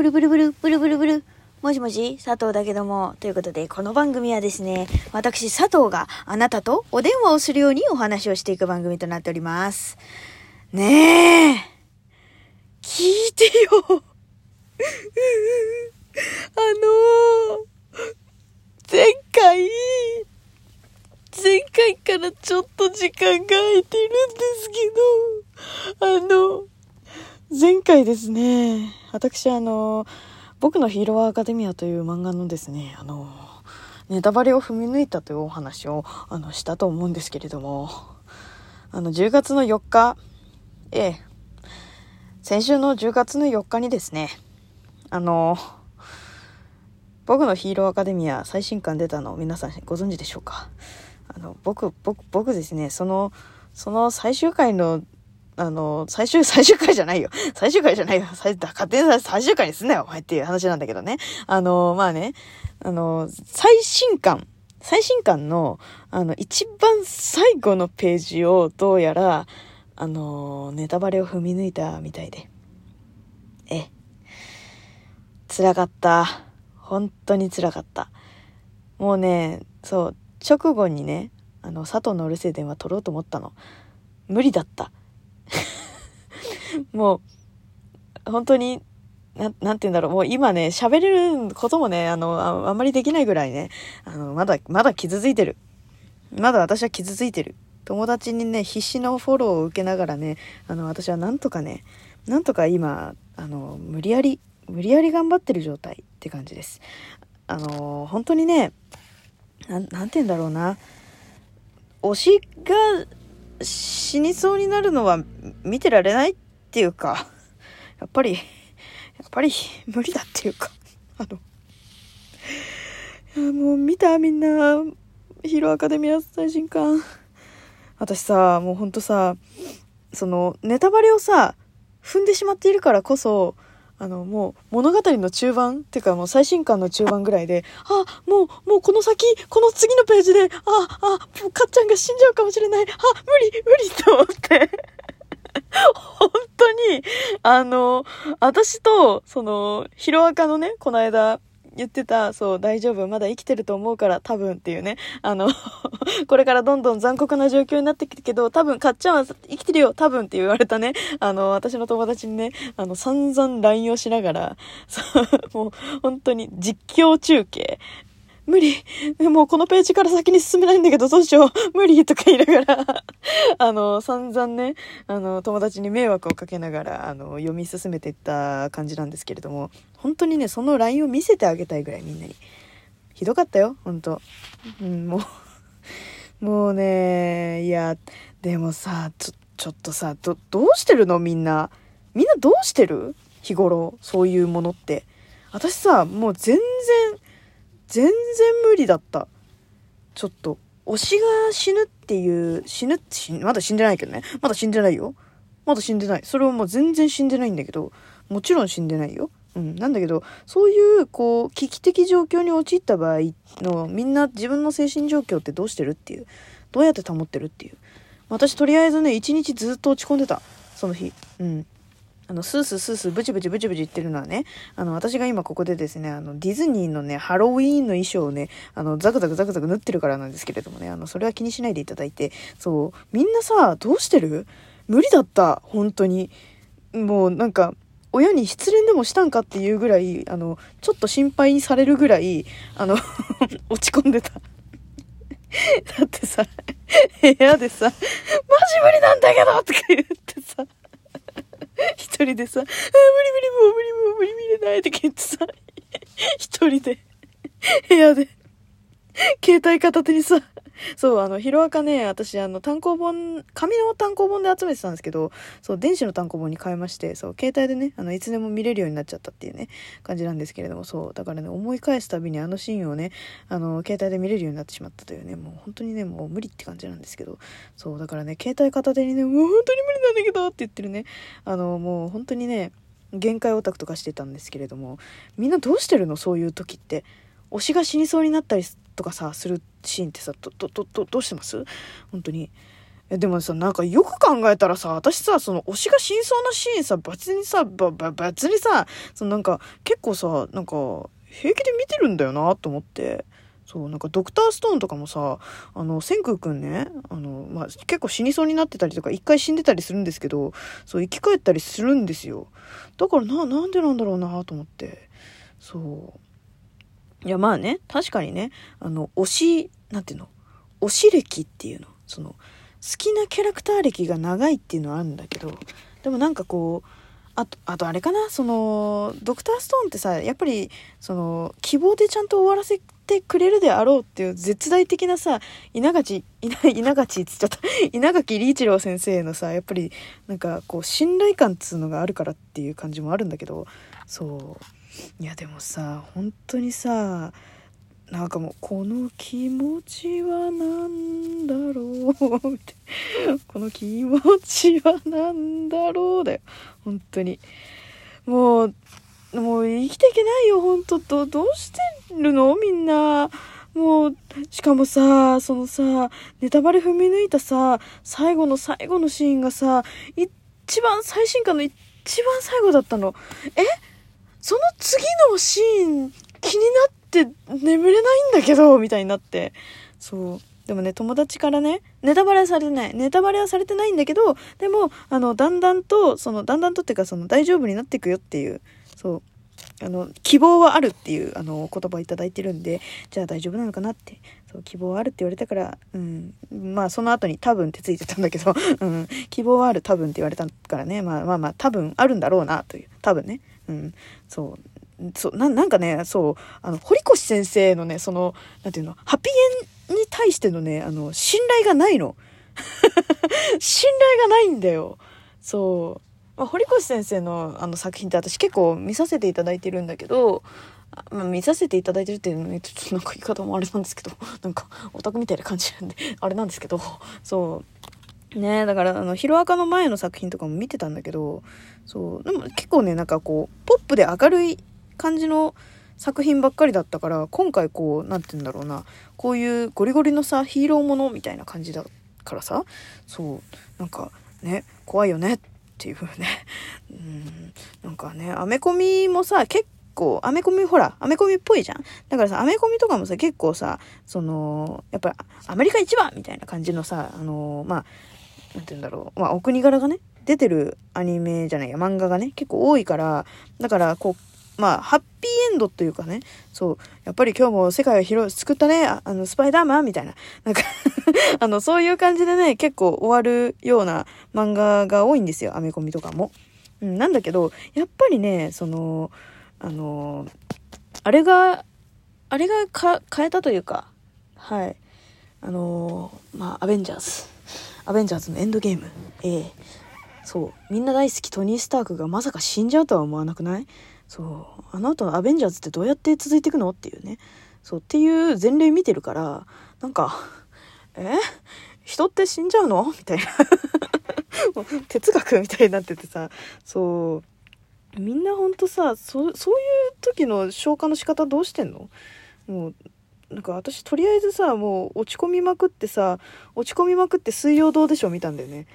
ブルブルブル、ブルブルブル。もしもし佐藤だけども。ということで、この番組はですね、私佐藤があなたとお電話をするようにお話をしていく番組となっております。ねえ。聞いてよ。あのー、前回、前回からちょっと時間が空いてるんですけど、あの、前回ですね、私あの、僕のヒーローアカデミアという漫画のですね、あの、ネタバレを踏み抜いたというお話を、あの、したと思うんですけれども、あの、10月の4日、ええ、先週の10月の4日にですね、あの、僕のヒーローアカデミア最新刊出たの皆さんご存知でしょうか？あの、僕、僕、僕ですね、その、その最終回の、あの、最終、最終回じゃないよ。最終回じゃないよ。最、勝手に最終回にすんなよ、お前っていう話なんだけどね。あの、まあね、あの、最新刊、最新刊の、あの、一番最後のページをどうやら、あの、ネタバレを踏み抜いたみたいで。ええ。辛かった。本当に辛かった。もうね、そう、直後にね、あの、佐藤のうるせ電話取ろうと思ったの。無理だった。もう、本当に、ななんて言うんだろう、もう今ね、喋れることもね、あのあ、あんまりできないぐらいね、あの、まだ、まだ傷ついてる。まだ私は傷ついてる。友達にね、必死のフォローを受けながらね、あの、私はなんとかね、なんとか今、あの、無理やり、無理やり頑張ってる状態って感じです。あの、本当にね、な、なんて言うんだろうな。推しが死にそうになるのは見てられないっていうか、やっぱり、やっぱり無理だっていうか、あの、いやもう見たみんな、ヒーローアカデミア最新刊。私さ、もうほんとさ、その、ネタバレをさ、踏んでしまっているからこそ、あの、もう物語の中盤っていうかもう最新刊の中盤ぐらいで、あ、もう、もうこの先、この次のページで、あ、あ、もうかっちゃんが死んじゃうかもしれない。あ、無理、無理と思って。本当に、あの、私と、その、ヒロアカのね、この間、言ってた、そう、大丈夫、まだ生きてると思うから、多分っていうね。あの、これからどんどん残酷な状況になってくるけど、多分、かっちゃんは生きてるよ、多分って言われたね。あの、私の友達にね、あの、散々 LINE をしながら、そう、もう、本当に実況中継。無理。もうこのページから先に進めないんだけどどうしよう。無理とか言いながら。あの、散々ね、あの、友達に迷惑をかけながら、あの、読み進めていった感じなんですけれども、本当にね、その LINE を見せてあげたいぐらいみんなに。ひどかったよ、本当。うん、もう、もうね、いや、でもさ、ちょ、ちょっとさ、ど、どうしてるの？みんな。みんなどうしてる？日頃、そういうものって。私さ、もう全然、全然無理だった。ちょっと、推しが死ぬっていう、死ぬって死、まだ死んでないけどね。まだ死んでないよ。まだ死んでない。それはもう全然死んでないんだけど、もちろん死んでないよ。うん。なんだけど、そういう、こう、危機的状況に陥った場合の、みんな自分の精神状況ってどうしてるっていう。どうやって保ってるっていう。私とりあえずね、一日ずっと落ち込んでた。その日。うん。あの、スースースースーブチブチブチブチ言ってるのはね、あの、私が今ここでですね、あの、ディズニーのね、ハロウィーンの衣装をね、あの、ザクザクザクザク縫ってるからなんですけれどもね、あの、それは気にしないでいただいて、そう、みんなさ、どうしてる？無理だった、本当に。もう、なんか、親に失恋でもしたんかっていうぐらい、あの、ちょっと心配されるぐらい、あの、落ち込んでた。だってさ、部屋でさ、マジ無理なんだけどとか言って、一人でさ、あ無理無理もう無理もう無理見れないって言ってさ、一人で、部屋で、携帯片手にさ、そう、あの、ヒロアカね、私、あの、単行本、紙の単行本で集めてたんですけど、そう、電子の単行本に変えまして、そう、携帯でね、あの、いつでも見れるようになっちゃったっていうね、感じなんですけれども、そう、だからね、思い返すたびにあのシーンをね、あの、携帯で見れるようになってしまったというね、もう本当にね、もう無理って感じなんですけど、そう、だからね、携帯片手にね、もう本当に無理なんだけどって言ってるね、あの、もう本当にね、限界オタクとかしてたんですけれども、みんなどうしてるの？そういう時って。推しが死にそうになったりとかさ、するシーンってさ、ど、ど、ど、どどうしてます？本当に。やでもさ、なんかよく考えたらさ、私さ、その推しが真相なシーンさ、別にさ、ば、ば、別にさ、そのなんか結構さ、なんか平気で見てるんだよなと思って。そう、なんかドクターストーンとかもさ、あの、千空くんね、あの、まあ、結構死にそうになってたりとか、一回死んでたりするんですけど、そう、生き返ったりするんですよ。だからな、なんでなんだろうなと思って。そう。いや、まあね、確かにね、あの、推し、なんていうの？推し歴っていうの？その、好きなキャラクター歴が長いっていうのはあるんだけど、でもなんかこう、あと、あとあれかな、その、ドクターストーンってさ、やっぱり、その、希望でちゃんと終わらせてくれるであろうっていう絶大的なさ、稲垣、稲稲垣っつっちゃった、稲垣理一郎先生のさ、やっぱり、なんかこう、信頼感っつうのがあるからっていう感じもあるんだけど、そう。いや、でもさ、本当にさ、なんかもう、この気持ちは何だろうみたいな。この気持ちは何だろうだよ。本当に。もう、もう生きていけないよ、本当と。どうしてるの？みんな。もう、しかもさ、そのさ、ネタバレ踏み抜いたさ、最後の最後のシーンがさ、一番最新刊の一番最後だったの。え？その次のシーン気になって眠れないんだけど、みたいになって。そう。でもね、友達からね、ネタバレはされてない。ネタバレはされてないんだけど、でも、あの、だんだんと、その、だんだんとっていうか、その、大丈夫になっていくよっていう、そう。あの、希望はあるっていう、あの、言葉をいただいてるんで、じゃあ大丈夫なのかなって。そう、希望はあるって言われたから、うん。まあ、その後に多分ってついてたんだけど、うん。希望はある、多分って言われたからね。まあまあまあ、多分あるんだろうな、という。多分ね。うん。そう。そう、ななんかね、そう、あの、堀越先生のね、その、なんていうの、ハピエンに対してのね、あの、信頼がないの。信頼がないんだよ。そう。まあ、堀越先生のあの作品って私結構見させていただいてるんだけど、まあ、見させていただいてるっていうのね、ちょっとなんか言い方もあれなんですけど、なんかオタクみたいな感じなんで、あれなんですけど、そう。ねだから、あの、ヒロアカの前の作品とかも見てたんだけど、そう。でも結構ね、なんかこう、ポップで明るい感じの作品ばっかりだったから、今回こう、なんて言うんだろうな、こういうゴリゴリのさ、ヒーローものみたいな感じだからさ、そう。なんかね、怖いよねっていうね。うん。なんかね、アメコミもさ、結構、アメコミほら、アメコミっぽいじゃん。だからさ、アメコミとかもさ、結構さ、その、やっぱ、アメリカ一番みたいな感じのさ、あのまあ、なんて言うんだろう。まあ、お国柄がね、出てるアニメじゃないや、漫画がね、結構多いから、だから、こう、まあ、ハッピーエンドというかね、そう、やっぱり今日も世界を広い、作ったね、あの、スパイダーマンみたいな、なんか あの、そういう感じでね、結構終わるような漫画が多いんですよ、アメコミとかも。うん、なんだけど、やっぱりね、その、あの、あれが、あれが変えたというか、はい。あの、まあ、アベンジャーズ。アベンジャーズのエンドゲーム。ええそう。みんな大好きトニー・スタークがまさか死んじゃうとは思わなくない？そう。あの後のアベンジャーズってどうやって続いていくの？っていうね。そう。っていう前例見てるから、なんか、え？人って死んじゃうの？みたいな。も う哲学みたいになっててさ、そう。みんなほんとさ、そそういう時の消化の仕方どうしてんの？もう、なんか私とりあえずさ、もう落ち込みまくってさ、落ち込みまくって水曜どうでしょう見たんだよね。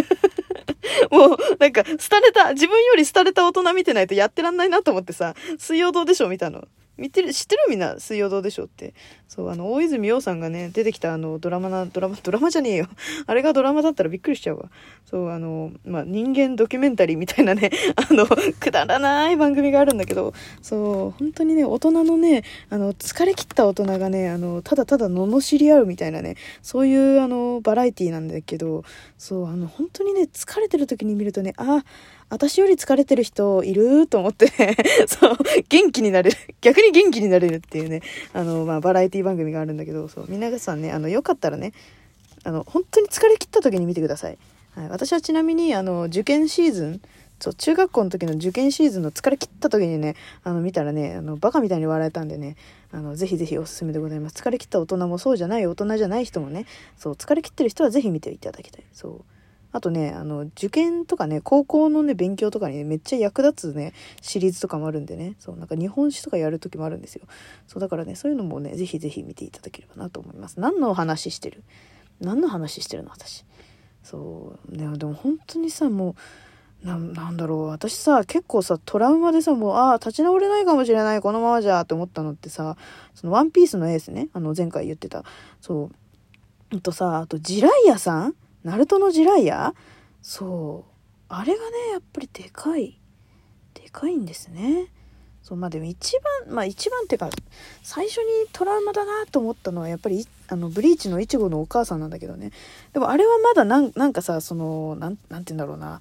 もう、なんか、廃れた、自分より廃れた大人見てないとやってらんないなと思ってさ、水曜どうでしょう見たの。見てる、知ってるみんな、水曜どうでしょうって。そう、あの、大泉洋さんがね、出てきたあの、ドラマな、ドラマ、ドラマじゃねえよ。あれがドラマだったらびっくりしちゃうわ。そう、あの、まあ、人間ドキュメンタリーみたいなね、あの、くだらない番組があるんだけど、そう、本当にね、大人のね、あの、疲れ切った大人がね、あの、ただただ罵り合うみたいなね、そういう、あの、バラエティーなんだけど、そう、あの、本当にね、疲れてる時に見るとね、あ、私より疲れてる人いると思って、ね、そう、元気になれる。逆に元気になれるっていうね、あの、まあ、バラエティー番組があるんだけど、そう、皆さんね、あの、よかったらね、あの、本当に疲れ切った時に見てください。はい、私はちなみに、あの、受験シーズン、そう、中学校の時の受験シーズンの疲れ切った時にね、あの、見たらね、あの、バカみたいに笑えたんでね、あの、ぜひぜひおすすめでございます。疲れ切った大人もそうじゃない大人じゃない人もね、そう、疲れ切ってる人はぜひ見ていただきたい。そう。あとね、あの、受験とかね、高校のね、勉強とかに、ね、めっちゃ役立つね、シリーズとかもあるんでね、そう、なんか日本史とかやる時もあるんですよ。そう、だからね、そういうのもね、ぜひぜひ見ていただければなと思います。何の話してる？何の話してるの？私。そうねでも本当にさもうななんだろう。私さ結構さトラウマでさもうああ立ち直れないかもしれない。このままじゃって思ったのってさそのワンピースのエースねあの前回言ってた。そう。あとさあとジライアさんナルトのジライアそう。あれがねやっぱりでかい。でかいんですね。そうまあでも一番まあ一番っていうか最初にトラウマだなと思ったのはやっぱりあのブリーチのイチゴのお母さんなんだけどね。でもあれはまだなんなんかさそのなんなんて言うんだろうな。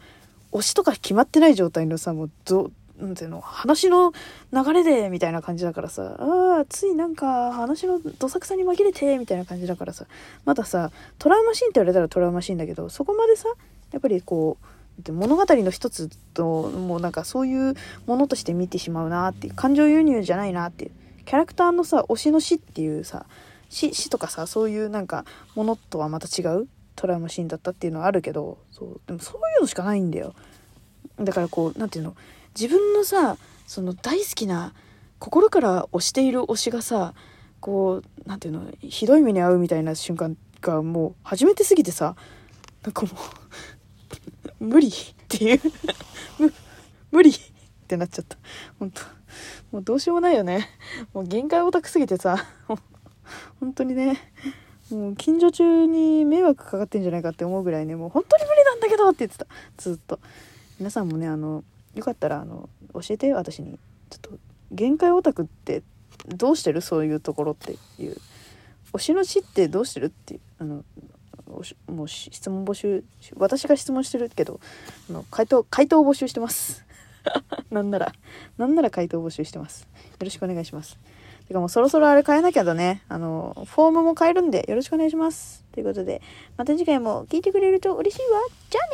推しとか決まってない状態のさもうどなんていうの話の流れでみたいな感じだからさああついなんか話のどさくさに紛れてみたいな感じだからさまださトラウマシーンって言われたらトラウマシーンだけどそこまでさやっぱりこう物語の一つともうなんかそういうものとして見てしまうなっていう感情輸入じゃないなっていうキャラクターのさ推しの死っていうさ死死とかさそういうなんかものとはまた違うトラウマシーンだったっていうのはあるけどそうでもそういうのしかないんだよ。だからこう何て言うの自分のさその大好きな心から推している推しがさこう何て言うのひどい目に遭うみたいな瞬間がもう初めてすぎてさなんかもう 無理っていう。無理ってなっちゃった。本当。もうどうしようもないよね。もう限界オタクすぎてさ本当にね。もう近所中に迷惑かかってんじゃないかって思うぐらいねもう本当に無理なんだけどって言ってた。ずっと。皆さんもねあのよかったらあの教えて私に。ちょっと限界オタクってどうしてる？そういうところっていう。推しの死ってどうしてる？っていう。あのもう質問募集私が質問してるけどあの回答回答募集してます。なんならなんなら回答募集してます。よろしくお願いします。てかもうそろそろあれ変えなきゃだね。あのフォームも変えるんでよろしくお願いします。ということでまた次回も聞いてくれると嬉しいわ。じゃあね